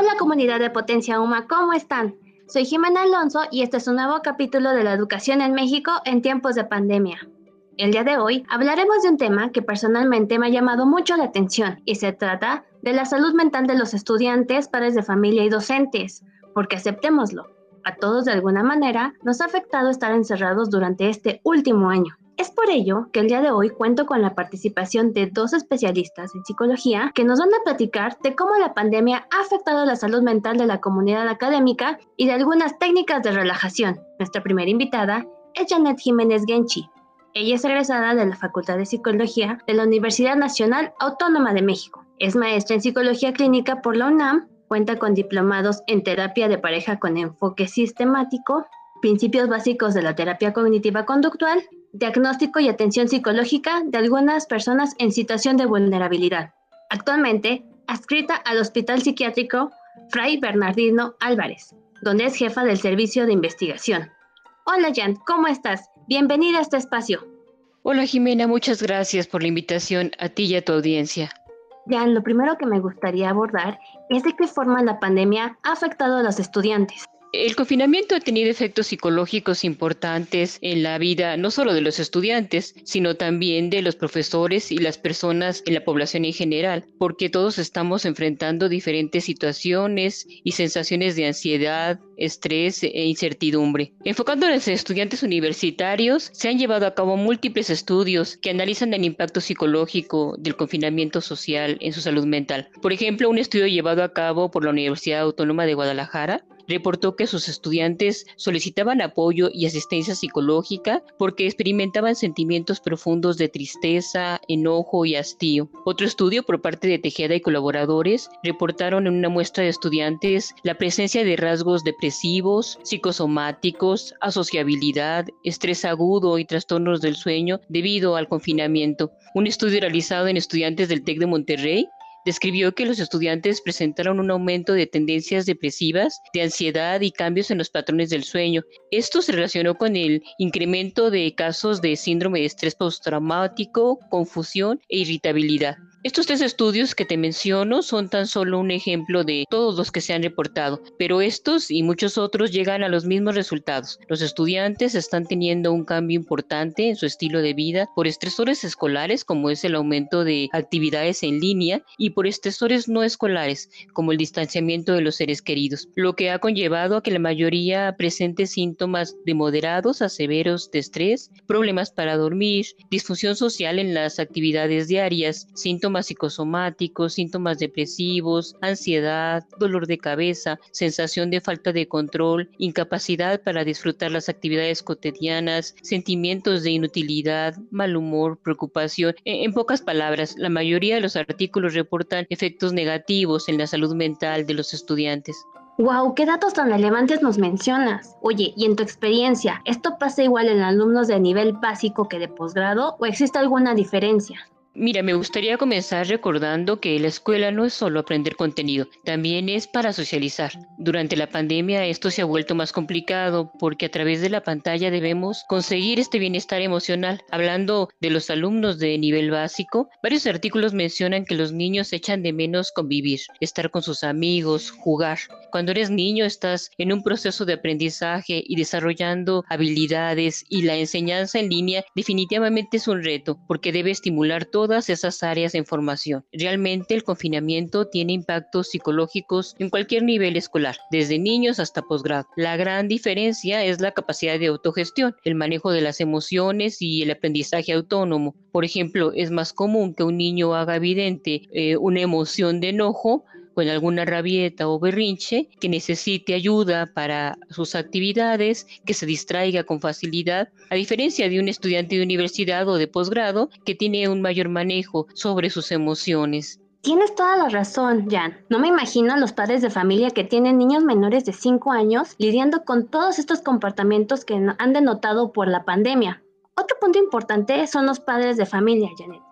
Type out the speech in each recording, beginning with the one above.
Hola comunidad de Potencia Uma, ¿cómo están? Soy Jimena Alonso y este es un nuevo capítulo de la educación en México en tiempos de pandemia. El día de hoy hablaremos de un tema que personalmente me ha llamado mucho la atención y se trata de la salud mental de los estudiantes, padres de familia y docentes, porque aceptémoslo, a todos de alguna manera nos ha afectado estar encerrados durante este último año. Es por ello que el día de hoy cuento con la participación de dos especialistas en psicología que nos van a platicar de cómo la pandemia ha afectado la salud mental de la comunidad académica y de algunas técnicas de relajación. Nuestra primera invitada es Janet Jiménez Genchi. Ella es egresada de la Facultad de Psicología de la Universidad Nacional Autónoma de México. Es maestra en psicología clínica por la UNAM, cuenta con diplomados en terapia de pareja con enfoque sistemático, principios básicos de la terapia cognitiva conductual diagnóstico y atención psicológica de algunas personas en situación de vulnerabilidad. Actualmente, adscrita al Hospital Psiquiátrico Fray Bernardino Álvarez, donde es jefa del servicio de investigación. Hola Jan, ¿cómo estás? Bienvenida a este espacio. Hola Jimena, muchas gracias por la invitación a ti y a tu audiencia. Jan, lo primero que me gustaría abordar es de qué forma la pandemia ha afectado a los estudiantes. El confinamiento ha tenido efectos psicológicos importantes en la vida no solo de los estudiantes, sino también de los profesores y las personas en la población en general, porque todos estamos enfrentando diferentes situaciones y sensaciones de ansiedad, estrés e incertidumbre. Enfocando en estudiantes universitarios, se han llevado a cabo múltiples estudios que analizan el impacto psicológico del confinamiento social en su salud mental. Por ejemplo, un estudio llevado a cabo por la Universidad Autónoma de Guadalajara reportó que sus estudiantes solicitaban apoyo y asistencia psicológica porque experimentaban sentimientos profundos de tristeza, enojo y hastío. Otro estudio por parte de Tejeda y colaboradores reportaron en una muestra de estudiantes la presencia de rasgos depresivos, psicosomáticos, asociabilidad, estrés agudo y trastornos del sueño debido al confinamiento. Un estudio realizado en estudiantes del TEC de Monterrey describió que los estudiantes presentaron un aumento de tendencias depresivas, de ansiedad y cambios en los patrones del sueño. Esto se relacionó con el incremento de casos de síndrome de estrés postraumático, confusión e irritabilidad. Estos tres estudios que te menciono son tan solo un ejemplo de todos los que se han reportado, pero estos y muchos otros llegan a los mismos resultados. Los estudiantes están teniendo un cambio importante en su estilo de vida por estresores escolares, como es el aumento de actividades en línea, y por estresores no escolares, como el distanciamiento de los seres queridos, lo que ha conllevado a que la mayoría presente síntomas de moderados a severos de estrés, problemas para dormir, disfunción social en las actividades diarias, síntomas síntomas psicosomáticos, síntomas depresivos, ansiedad, dolor de cabeza, sensación de falta de control, incapacidad para disfrutar las actividades cotidianas, sentimientos de inutilidad, mal humor, preocupación. E, en, pocas palabras, la mayoría de los artículos reportan efectos negativos en la salud mental de los estudiantes. Wow, qué datos tan relevantes nos mencionas. Oye, y en tu experiencia, ¿esto pasa igual en alumnos de nivel básico que de posgrado o existe alguna diferencia? Mira, me gustaría comenzar recordando que la escuela no es solo aprender contenido, también es para socializar. Durante la pandemia esto se ha vuelto más complicado porque a través de la pantalla debemos conseguir este bienestar emocional. Hablando de los alumnos de nivel básico, varios artículos mencionan que los niños echan de menos convivir, estar con sus amigos, jugar. Cuando eres niño estás en un proceso de aprendizaje y desarrollando habilidades y la enseñanza en línea definitivamente es un reto porque debe estimular todo todas esas áreas de información. Realmente el confinamiento tiene impactos psicológicos en cualquier nivel escolar, desde niños hasta posgrado. La gran diferencia es la capacidad de autogestión, el manejo de las emociones y el aprendizaje autónomo. Por ejemplo, es más común que un niño haga evidente eh, una emoción de enojo con alguna rabieta o berrinche, que necesite ayuda para sus actividades, que se distraiga con facilidad, a diferencia de un estudiante de universidad o de posgrado que tiene un mayor manejo sobre sus emociones. Tienes toda la razón, Jan. No me imagino a los padres de familia que tienen niños menores de 5 años lidiando con todos estos comportamientos que han denotado por la pandemia. Otro punto importante son los padres de familia, Janet.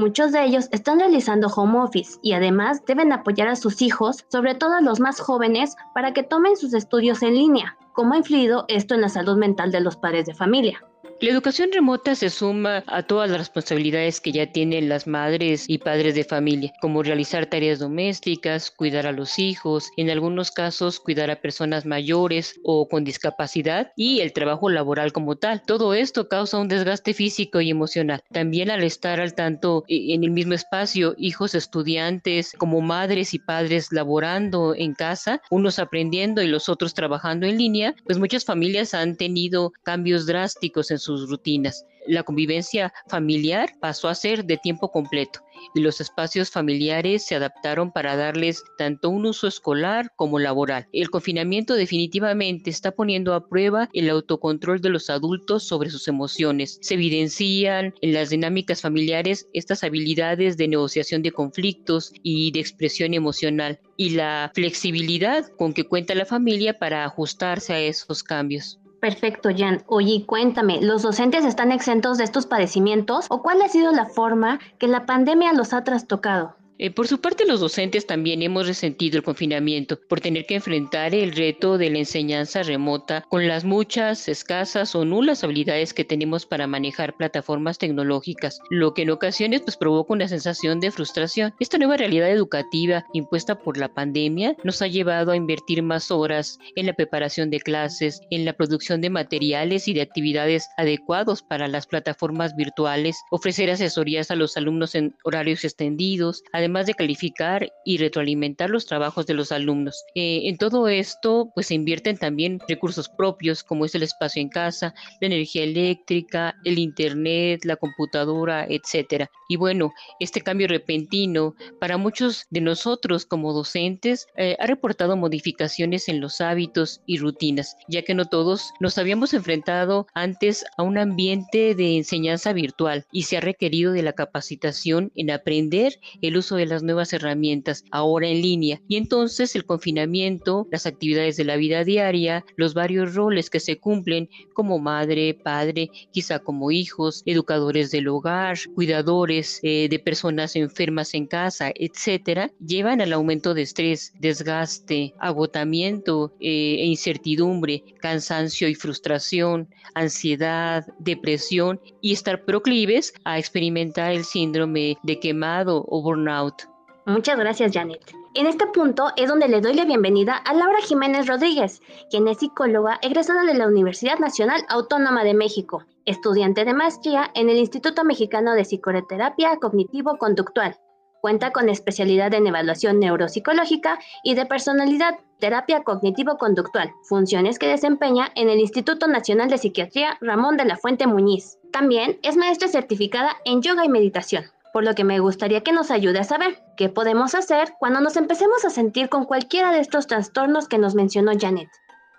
Muchos de ellos están realizando home office y además deben apoyar a sus hijos, sobre todo a los más jóvenes, para que tomen sus estudios en línea. ¿Cómo ha influido esto en la salud mental de los padres de familia? La educación remota se suma a todas las responsabilidades que ya tienen las madres y padres de familia, como realizar tareas domésticas, cuidar a los hijos, en algunos casos cuidar a personas mayores o con discapacidad y el trabajo laboral como tal. Todo esto causa un desgaste físico y emocional. También al estar al tanto e, en el mismo espacio, hijos estudiantes como madres y padres laborando en casa, unos aprendiendo y los otros trabajando en línea, pues muchas familias han tenido cambios drásticos en su sus rutinas. La convivencia familiar pasó a ser de tiempo completo y los espacios familiares se adaptaron para darles tanto un uso escolar como laboral. El confinamiento definitivamente está poniendo a prueba el autocontrol de los adultos sobre sus emociones. Se evidencian en las dinámicas familiares estas habilidades de negociación de conflictos y de expresión emocional y la flexibilidad con que cuenta la familia para ajustarse a esos cambios. Perfecto, Jan. Oye, cuéntame, ¿los docentes están exentos de estos padecimientos o cuál ha sido la forma que la pandemia los ha trastocado? Eh, por su parte, los docentes también hemos resentido el confinamiento por tener que enfrentar el reto de la enseñanza remota con las muchas, escasas o nulas habilidades que tenemos para manejar plataformas tecnológicas, lo que en ocasiones pues, provoca una sensación de frustración. Esta nueva realidad educativa impuesta por la pandemia nos ha llevado a invertir más horas en la preparación de clases, en la producción de materiales y de actividades adecuados para las plataformas virtuales, ofrecer asesorías a los alumnos en horarios extendidos, además además de calificar y retroalimentar los trabajos de los alumnos. Eh, en todo esto, pues se invierten también recursos propios, como es el espacio en casa, la energía eléctrica, el internet, la computadora, etcétera. Y bueno, este cambio repentino para muchos de nosotros como docentes eh, ha reportado modificaciones en los hábitos y rutinas, ya que no todos nos habíamos enfrentado antes a un ambiente de enseñanza virtual y se ha requerido de la capacitación en aprender el uso de las nuevas herramientas ahora en línea. Y entonces el confinamiento, las actividades de la vida diaria, los varios roles que se cumplen como madre, padre, quizá como hijos, educadores del hogar, cuidadores eh, de personas enfermas en casa, etcétera, llevan al aumento de estrés, desgaste, agotamiento eh, e incertidumbre, cansancio y frustración, ansiedad, depresión y estar proclives a experimentar el síndrome de quemado o burnout Muchas gracias, Janet. En este punto es donde le doy la bienvenida a Laura Jiménez Rodríguez, quien es psicóloga egresada de la Universidad Nacional Autónoma de México, estudiante de maestría en el Instituto Mexicano de Psicoterapia Cognitivo-Conductual. Cuenta con especialidad en evaluación neuropsicológica y de personalidad, terapia cognitivo-conductual, funciones que desempeña en el Instituto Nacional de Psiquiatría Ramón de la Fuente Muñiz. También es maestra certificada en yoga y meditación por lo que me gustaría que nos ayude a saber qué podemos hacer cuando nos empecemos a sentir con cualquiera de estos trastornos que nos mencionó Janet.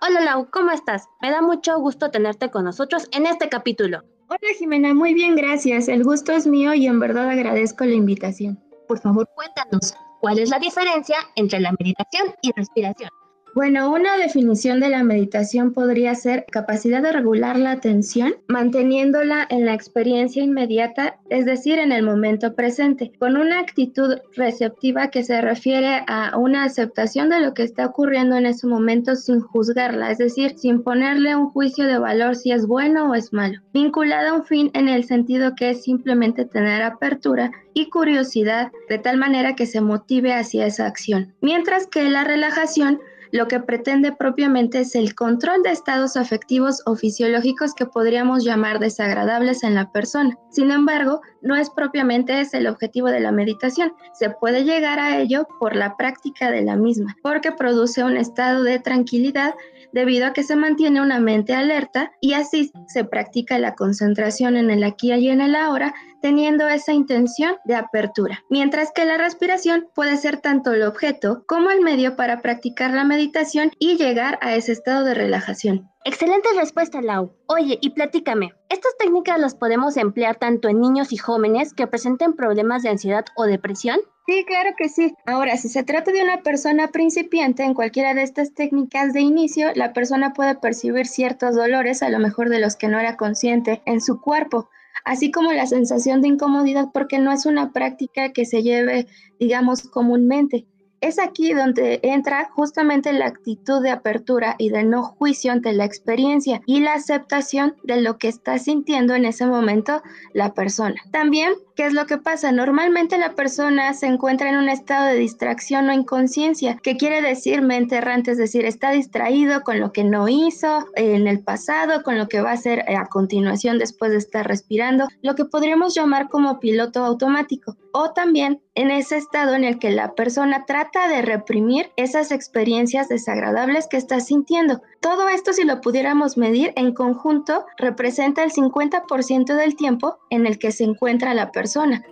Hola Lau, ¿cómo estás? Me da mucho gusto tenerte con nosotros en este capítulo. Hola Jimena, muy bien, gracias. El gusto es mío y en verdad agradezco la invitación. Por favor, cuéntanos, ¿cuál es la diferencia entre la meditación y respiración? Bueno, una definición de la meditación podría ser capacidad de regular la atención, manteniéndola en la experiencia inmediata, es decir, en el momento presente, con una actitud receptiva que se refiere a una aceptación de lo que está ocurriendo en ese momento sin juzgarla, es decir, sin ponerle un juicio de valor si es bueno o es malo, vinculada a un fin en el sentido que es simplemente tener apertura y curiosidad de tal manera que se motive hacia esa acción. Mientras que la relajación lo que pretende propiamente es el control de estados afectivos o fisiológicos que podríamos llamar desagradables en la persona. Sin embargo, no es propiamente ese el objetivo de la meditación. Se puede llegar a ello por la práctica de la misma, porque produce un estado de tranquilidad debido a que se mantiene una mente alerta y así se practica la concentración en el aquí y en el ahora teniendo esa intención de apertura, mientras que la respiración puede ser tanto el objeto como el medio para practicar la meditación y llegar a ese estado de relajación. Excelente respuesta, Lau. Oye, y platícame, ¿estas técnicas las podemos emplear tanto en niños y jóvenes que presenten problemas de ansiedad o depresión? Sí, claro que sí. Ahora, si se trata de una persona principiante en cualquiera de estas técnicas de inicio, la persona puede percibir ciertos dolores, a lo mejor de los que no era consciente, en su cuerpo así como la sensación de incomodidad porque no es una práctica que se lleve, digamos, comúnmente. Es aquí donde entra justamente la actitud de apertura y de no juicio ante la experiencia y la aceptación de lo que está sintiendo en ese momento la persona. También ¿Qué es lo que pasa? Normalmente la persona se encuentra en un estado de distracción o inconsciencia, que quiere decir mente errante, es decir, está distraído con lo que no hizo en el pasado, con lo que va a hacer a continuación después de estar respirando, lo que podríamos llamar como piloto automático. O también en ese estado en el que la persona trata de reprimir esas experiencias desagradables que está sintiendo. Todo esto, si lo pudiéramos medir en conjunto, representa el 50% del tiempo en el que se encuentra la persona.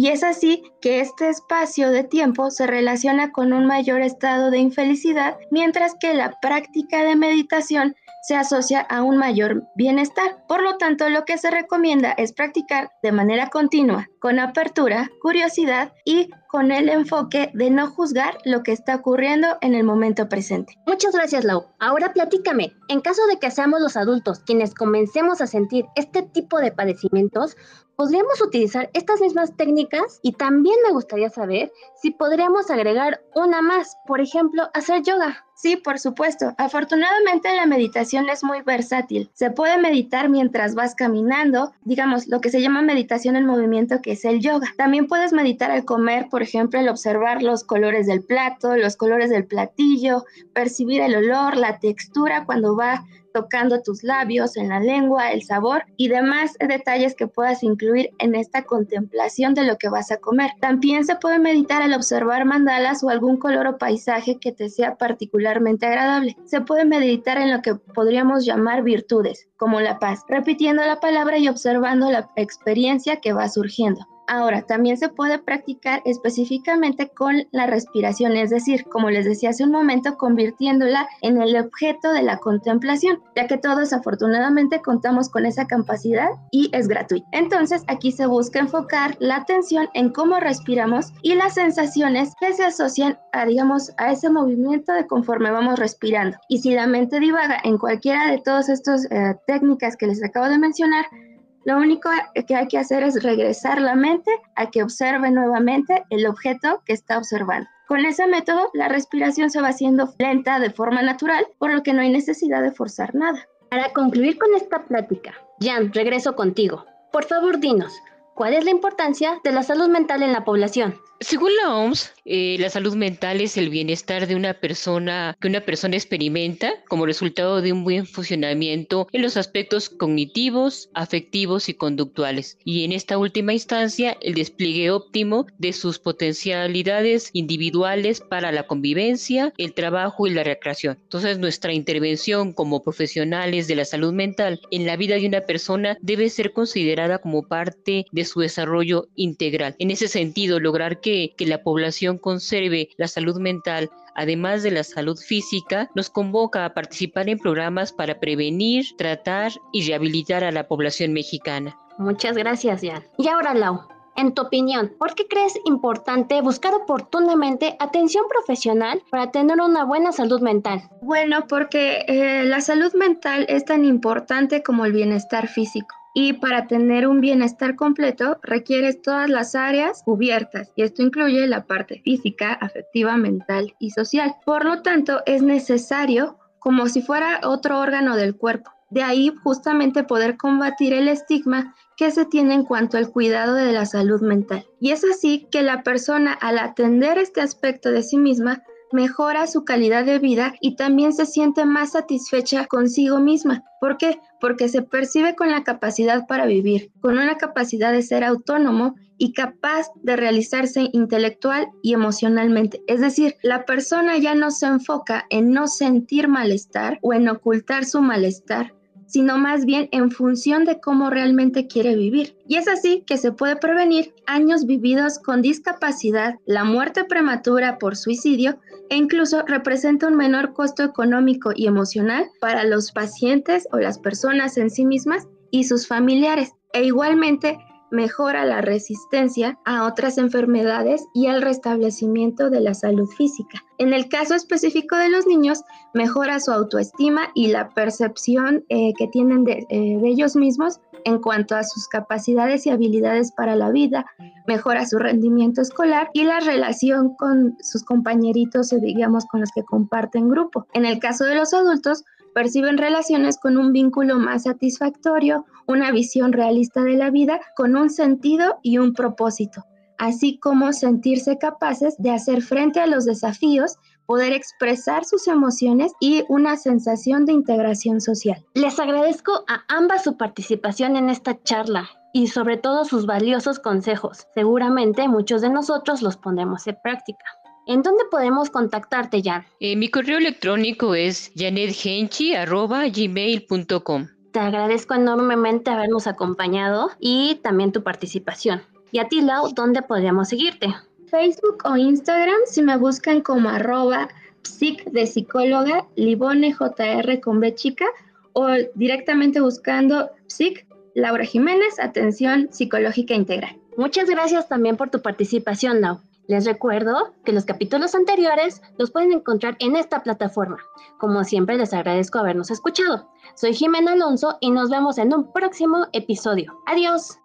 Y es así que este espacio de tiempo se relaciona con un mayor estado de infelicidad, mientras que la práctica de meditación se asocia a un mayor bienestar. Por lo tanto, lo que se recomienda es practicar de manera continua, con apertura, curiosidad y con el enfoque de no juzgar lo que está ocurriendo en el momento presente. Muchas gracias, Lau. Ahora platícame, en caso de que seamos los adultos quienes comencemos a sentir este tipo de padecimientos, ¿podríamos utilizar estas mismas técnicas? Y también me gustaría saber si podríamos agregar una más, por ejemplo, hacer yoga. Sí, por supuesto. Afortunadamente la meditación es muy versátil. Se puede meditar mientras vas caminando, digamos, lo que se llama meditación en movimiento, que es el yoga. También puedes meditar al comer, por ejemplo, el observar los colores del plato, los colores del platillo, percibir el olor, la textura cuando va tocando tus labios, en la lengua, el sabor y demás detalles que puedas incluir en esta contemplación de lo que vas a comer. También se puede meditar al observar mandalas o algún color o paisaje que te sea agradable. Se puede meditar en lo que podríamos llamar virtudes, como la paz, repitiendo la palabra y observando la experiencia que va surgiendo. Ahora, también se puede practicar específicamente con la respiración, es decir, como les decía hace un momento, convirtiéndola en el objeto de la contemplación, ya que todos afortunadamente contamos con esa capacidad y es gratuito. Entonces, aquí se busca enfocar la atención en cómo respiramos y las sensaciones que se asocian a, digamos, a ese movimiento de conforme vamos respirando. Y si la mente divaga en cualquiera de todas estas eh, técnicas que les acabo de mencionar, lo único que hay que hacer es regresar la mente a que observe nuevamente el objeto que está observando. Con ese método, la respiración se va haciendo lenta de forma natural, por lo que no hay necesidad de forzar nada. Para concluir con esta plática, Jan, regreso contigo. Por favor, dinos, ¿cuál es la importancia de la salud mental en la población? Según la OMS, eh, la salud mental es el bienestar de una persona que una persona experimenta como resultado de un buen funcionamiento en los aspectos cognitivos, afectivos y conductuales. Y en esta última instancia, el despliegue óptimo de sus potencialidades individuales para la convivencia, el trabajo y la recreación. Entonces, nuestra intervención como profesionales de la salud mental en la vida de una persona debe ser considerada como parte de su desarrollo integral. En ese sentido, lograr que que, la población conserve la salud mental además de la salud física, nos convoca a participar en programas para prevenir, tratar y rehabilitar a la población mexicana. Muchas gracias, Jan. Y ahora, Lau, en tu opinión, ¿por qué crees importante buscar oportunamente atención profesional para tener una buena salud mental? Bueno, porque eh, la salud mental es tan importante como el bienestar físico y para tener un bienestar completo requieres todas las áreas cubiertas y esto incluye la parte física, afectiva, mental y social. Por lo tanto, es necesario como si fuera otro órgano del cuerpo. De ahí justamente poder combatir el estigma que se tiene en cuanto al cuidado de la salud mental. Y es así que la persona al atender este aspecto de sí misma mejora su calidad de vida y también se siente más satisfecha consigo misma. ¿Por qué? Porque se percibe con la capacidad para vivir, con una capacidad de ser autónomo y capaz de realizarse intelectual y emocionalmente. Es decir, la persona ya no se enfoca en no sentir malestar o en ocultar su malestar, sino más bien en función de cómo realmente quiere vivir. Y es así que se puede prevenir años vividos con discapacidad, la muerte prematura por suicidio e incluso representa un menor costo económico y emocional para los pacientes o las personas en sí mismas y sus familiares. E igualmente mejora la resistencia a otras enfermedades y el restablecimiento de la salud física. En el caso específico de los niños, mejora su autoestima y la percepción eh, que tienen eh, de ellos mismos en cuanto a sus capacidades y habilidades para la vida, mejora su rendimiento escolar y la relación con sus compañeritos o digamos con los que comparten grupo. En el caso de los adultos, perciben relaciones con un vínculo más satisfactorio, una visión realista de la vida con un sentido y un propósito, así como sentirse capaces de hacer frente a los desafíos, poder expresar sus emociones y una sensación de integración social. Les agradezco a ambas su participación en esta charla y sobre todo sus valiosos consejos. Seguramente muchos de nosotros los pondremos en práctica. ¿En dónde podemos contactarte, Jan? Eh, mi correo electrónico es janetgenchi.gmail.com. Te agradezco enormemente habernos acompañado y también tu participación. Y a ti, Lau, ¿dónde podríamos seguirte? Facebook o Instagram, si me buscan como arroba psic de psicóloga, Libone JR con B chica, o directamente buscando psic Laura Jiménez, atención psicológica integral. Muchas gracias también por tu participación, Lau. Les recuerdo que los capítulos anteriores los pueden encontrar en esta plataforma. Como siempre, les agradezco habernos escuchado. Soy Jimena Alonso y nos vemos en un próximo episodio. Adiós.